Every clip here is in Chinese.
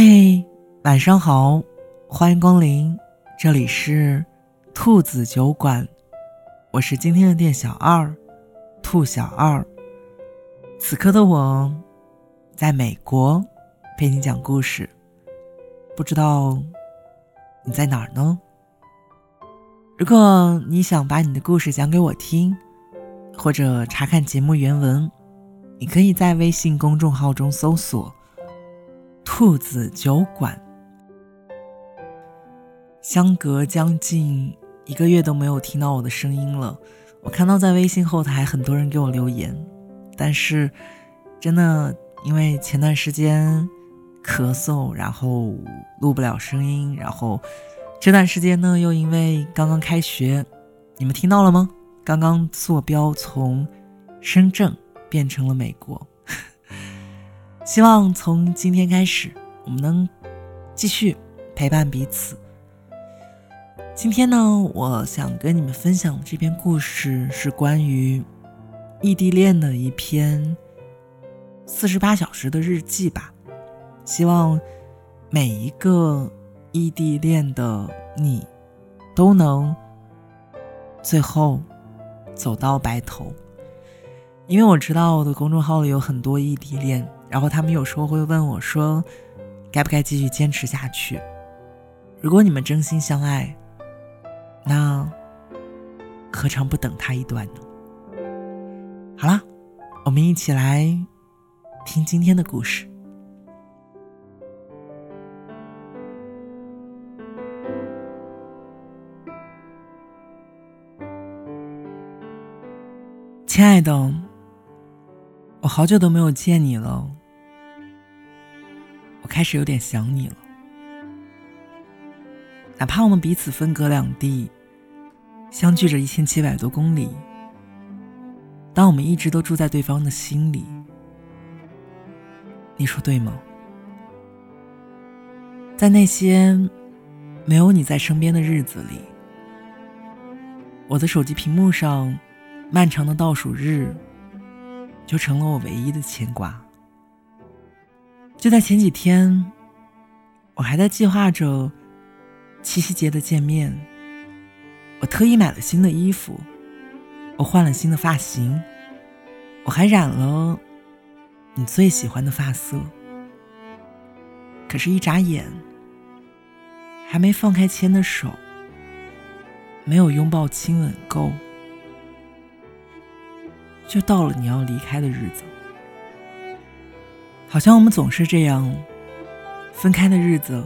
嘿，晚上好，欢迎光临，这里是兔子酒馆，我是今天的店小二，兔小二。此刻的我，在美国陪你讲故事，不知道你在哪儿呢？如果你想把你的故事讲给我听，或者查看节目原文，你可以在微信公众号中搜索。兔子酒馆，相隔将近一个月都没有听到我的声音了。我看到在微信后台很多人给我留言，但是真的因为前段时间咳嗽，然后录不了声音，然后这段时间呢又因为刚刚开学，你们听到了吗？刚刚坐标从深圳变成了美国。希望从今天开始，我们能继续陪伴彼此。今天呢，我想跟你们分享的这篇故事是关于异地恋的一篇四十八小时的日记吧。希望每一个异地恋的你都能最后走到白头，因为我知道我的公众号里有很多异地恋。然后他们有时候会问我说：“该不该继续坚持下去？”如果你们真心相爱，那何尝不等他一段呢？好了，我们一起来听今天的故事。亲爱的，我好久都没有见你了。开始有点想你了，哪怕我们彼此分隔两地，相距着一千七百多公里，但我们一直都住在对方的心里。你说对吗？在那些没有你在身边的日子里，我的手机屏幕上漫长的倒数日，就成了我唯一的牵挂。就在前几天，我还在计划着七夕节的见面。我特意买了新的衣服，我换了新的发型，我还染了你最喜欢的发色。可是，一眨眼，还没放开牵的手，没有拥抱亲吻够，就到了你要离开的日子。好像我们总是这样，分开的日子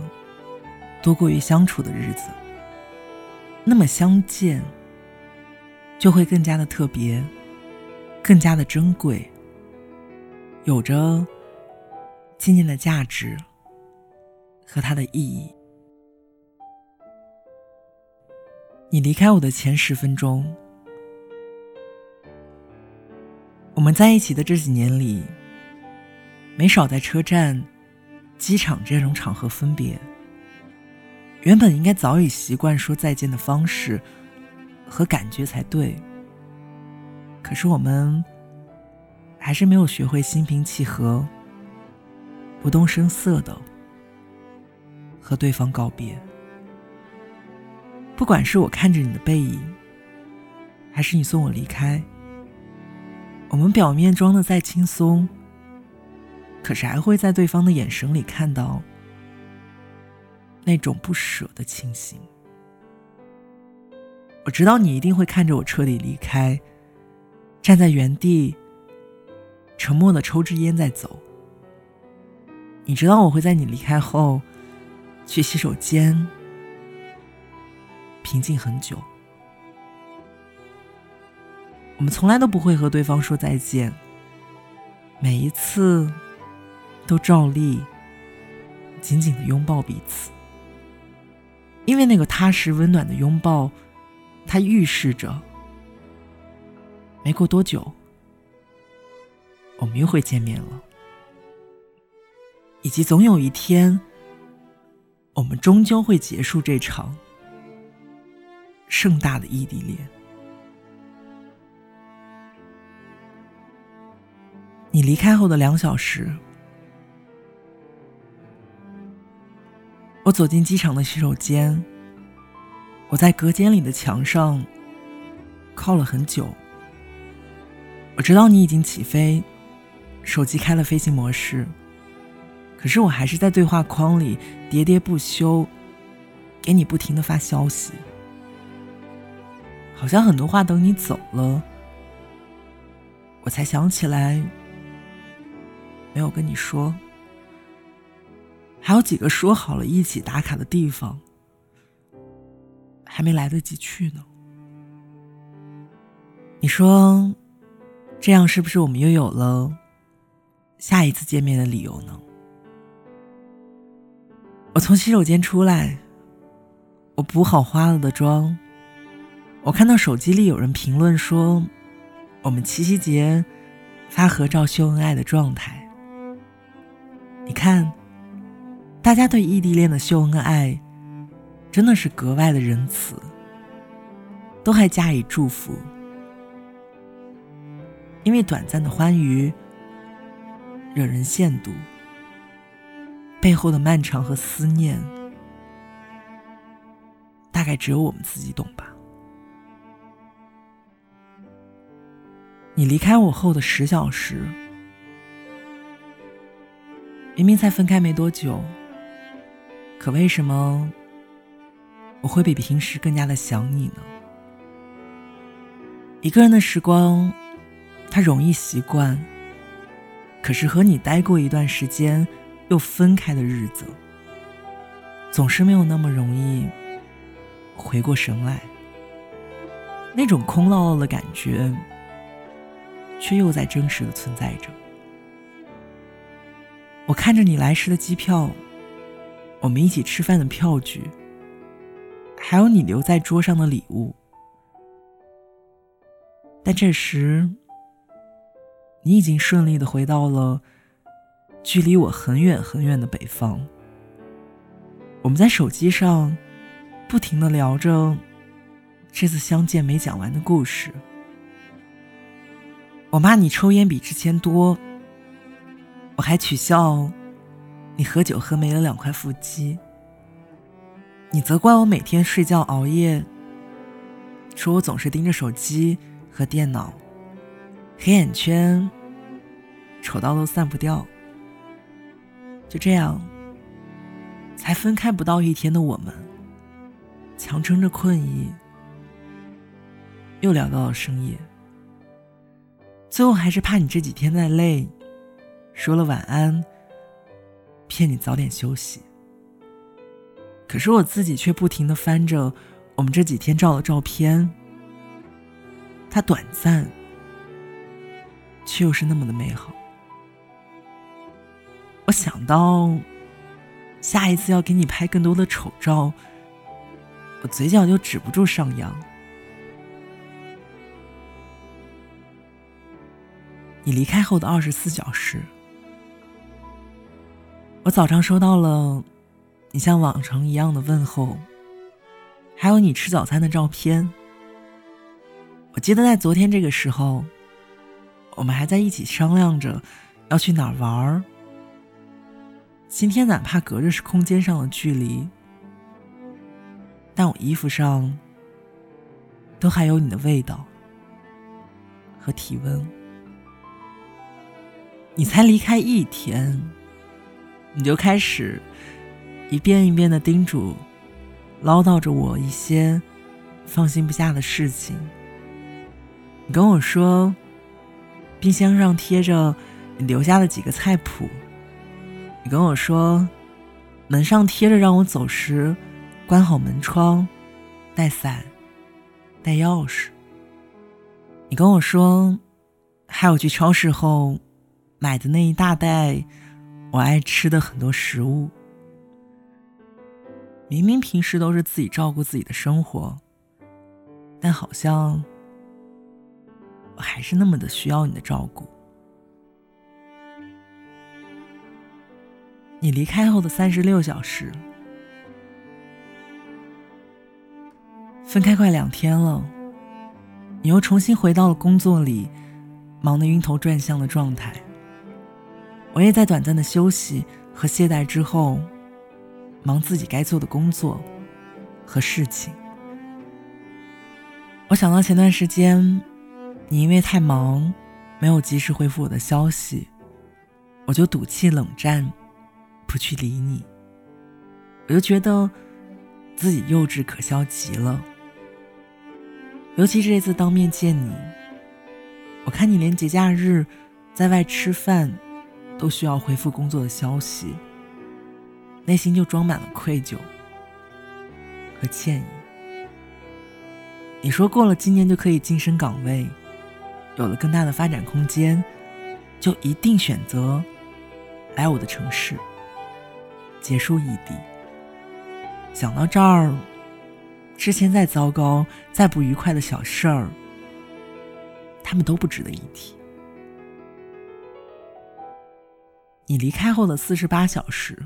多过于相处的日子。那么相见就会更加的特别，更加的珍贵，有着纪念的价值和它的意义。你离开我的前十分钟，我们在一起的这几年里。没少在车站、机场这种场合分别。原本应该早已习惯说再见的方式和感觉才对，可是我们还是没有学会心平气和、不动声色的和对方告别。不管是我看着你的背影，还是你送我离开，我们表面装的再轻松。可是还会在对方的眼神里看到那种不舍的清醒。我知道你一定会看着我彻底离开，站在原地，沉默的抽支烟再走。你知道我会在你离开后，去洗手间，平静很久。我们从来都不会和对方说再见，每一次。都照例紧紧的拥抱彼此，因为那个踏实温暖的拥抱，它预示着没过多久，我们又会见面了，以及总有一天，我们终究会结束这场盛大的异地恋。你离开后的两小时。我走进机场的洗手间，我在隔间里的墙上靠了很久。我知道你已经起飞，手机开了飞行模式，可是我还是在对话框里喋喋不休，给你不停的发消息，好像很多话等你走了，我才想起来没有跟你说。还有几个说好了一起打卡的地方，还没来得及去呢。你说，这样是不是我们又有了下一次见面的理由呢？我从洗手间出来，我补好花了的妆，我看到手机里有人评论说，我们七夕节发合照秀恩爱的状态。你看。大家对异地恋的秀恩爱，真的是格外的仁慈，都还加以祝福。因为短暂的欢愉惹人羡妒，背后的漫长和思念，大概只有我们自己懂吧。你离开我后的十小时，明明才分开没多久。可为什么我会比平时更加的想你呢？一个人的时光，他容易习惯，可是和你待过一段时间又分开的日子，总是没有那么容易回过神来。那种空落落的感觉，却又在真实的存在着。我看着你来时的机票。我们一起吃饭的票据，还有你留在桌上的礼物，但这时，你已经顺利的回到了距离我很远很远的北方。我们在手机上不停的聊着这次相见没讲完的故事。我骂你抽烟比之前多，我还取笑。你喝酒喝没了两块腹肌，你责怪我每天睡觉熬夜，说我总是盯着手机和电脑，黑眼圈丑到都散不掉。就这样，才分开不到一天的我们，强撑着困意，又聊到了深夜。最后还是怕你这几天再累，说了晚安。骗你早点休息，可是我自己却不停的翻着我们这几天照的照片，它短暂，却又是那么的美好。我想到下一次要给你拍更多的丑照，我嘴角就止不住上扬。你离开后的二十四小时。我早上收到了你像往常一样的问候，还有你吃早餐的照片。我记得在昨天这个时候，我们还在一起商量着要去哪儿玩儿。今天哪怕隔着是空间上的距离，但我衣服上都还有你的味道和体温。你才离开一天。你就开始一遍一遍的叮嘱、唠叨着我一些放心不下的事情。你跟我说，冰箱上贴着你留下的几个菜谱。你跟我说，门上贴着让我走时关好门窗、带伞、带钥匙。你跟我说，还有去超市后买的那一大袋。我爱吃的很多食物，明明平时都是自己照顾自己的生活，但好像我还是那么的需要你的照顾。你离开后的三十六小时，分开快两天了，你又重新回到了工作里，忙得晕头转向的状态。我也在短暂的休息和懈怠之后，忙自己该做的工作和事情。我想到前段时间，你因为太忙，没有及时回复我的消息，我就赌气冷战，不去理你。我就觉得自己幼稚可笑极了。尤其这次当面见你，我看你连节假日在外吃饭都需要回复工作的消息。内心就装满了愧疚和歉意。你说过了今年就可以晋升岗位，有了更大的发展空间，就一定选择来我的城市，结束异地。想到这儿，之前再糟糕、再不愉快的小事儿，他们都不值得一提。你离开后的四十八小时。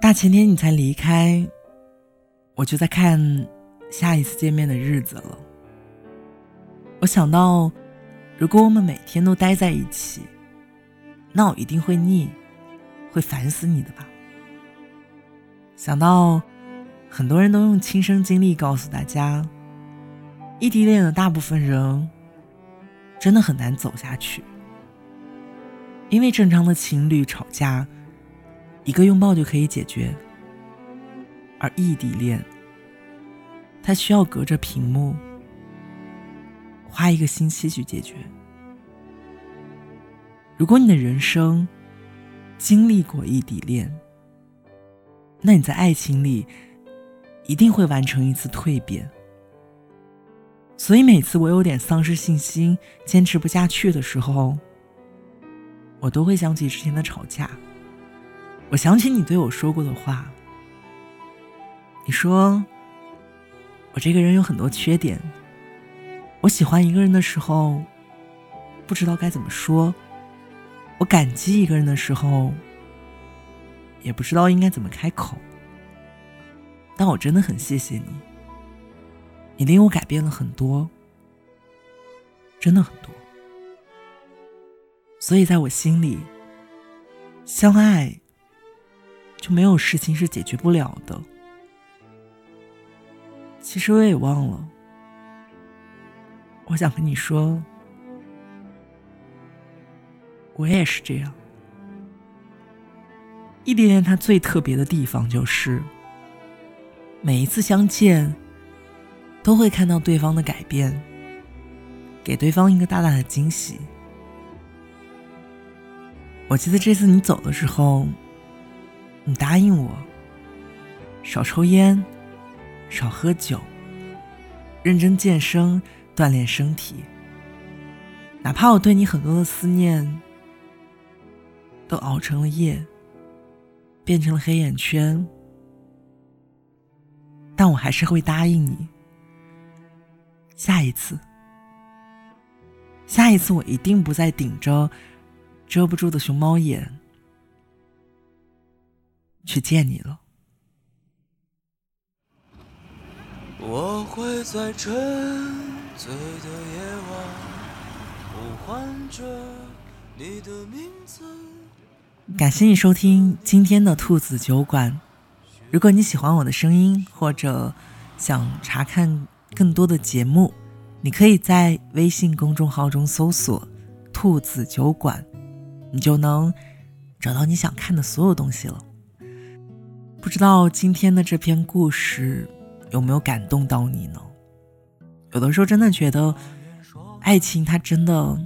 大前天你才离开，我就在看下一次见面的日子了。我想到，如果我们每天都待在一起，那我一定会腻，会烦死你的吧。想到，很多人都用亲身经历告诉大家，异地恋的大部分人真的很难走下去，因为正常的情侣吵架。一个拥抱就可以解决，而异地恋，他需要隔着屏幕，花一个星期去解决。如果你的人生经历过异地恋，那你在爱情里一定会完成一次蜕变。所以每次我有点丧失信心、坚持不下去的时候，我都会想起之前的吵架。我想起你对我说过的话。你说，我这个人有很多缺点。我喜欢一个人的时候，不知道该怎么说；我感激一个人的时候，也不知道应该怎么开口。但我真的很谢谢你，你令我改变了很多，真的很多。所以在我心里，相爱。就没有事情是解决不了的。其实我也忘了，我想跟你说，我也是这样。异地恋它最特别的地方就是，每一次相见，都会看到对方的改变，给对方一个大大的惊喜。我记得这次你走的时候。你答应我，少抽烟，少喝酒，认真健身，锻炼身体。哪怕我对你很多的思念都熬成了夜，变成了黑眼圈，但我还是会答应你。下一次，下一次我一定不再顶着遮不住的熊猫眼。去见你了。我会在沉醉的夜晚呼唤着你的名字。感谢你收听今天的兔子酒馆。如果你喜欢我的声音，或者想查看更多的节目，你可以在微信公众号中搜索“兔子酒馆”，你就能找到你想看的所有东西了。不知道今天的这篇故事有没有感动到你呢？有的时候真的觉得，爱情它真的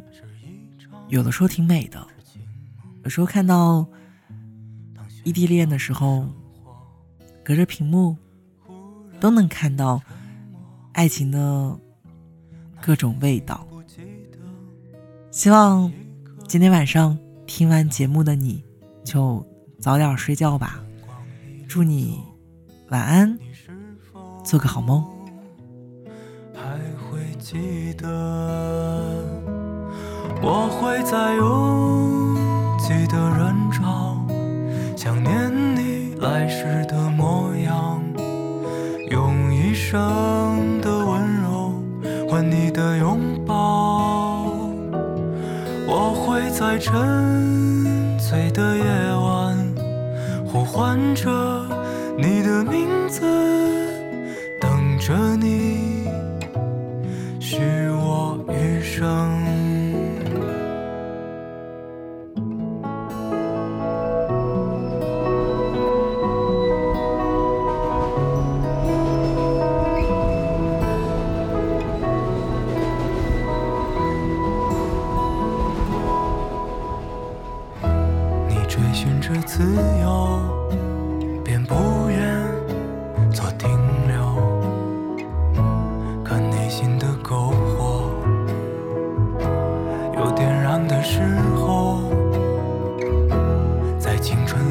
有的时候挺美的。有时候看到异地恋的时候，隔着屏幕都能看到爱情的各种味道。希望今天晚上听完节目的你就早点睡觉吧。祝你晚安，做个好梦。还会记得，我会在拥挤的人沉醉的夜晚呼唤着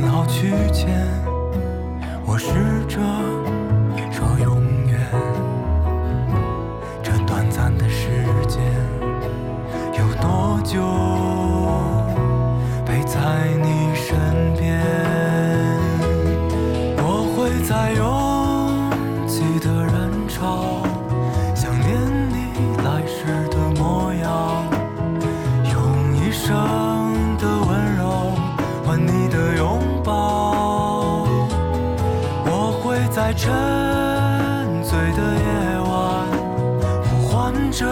好去见，我试着。在沉醉的夜晚呼唤着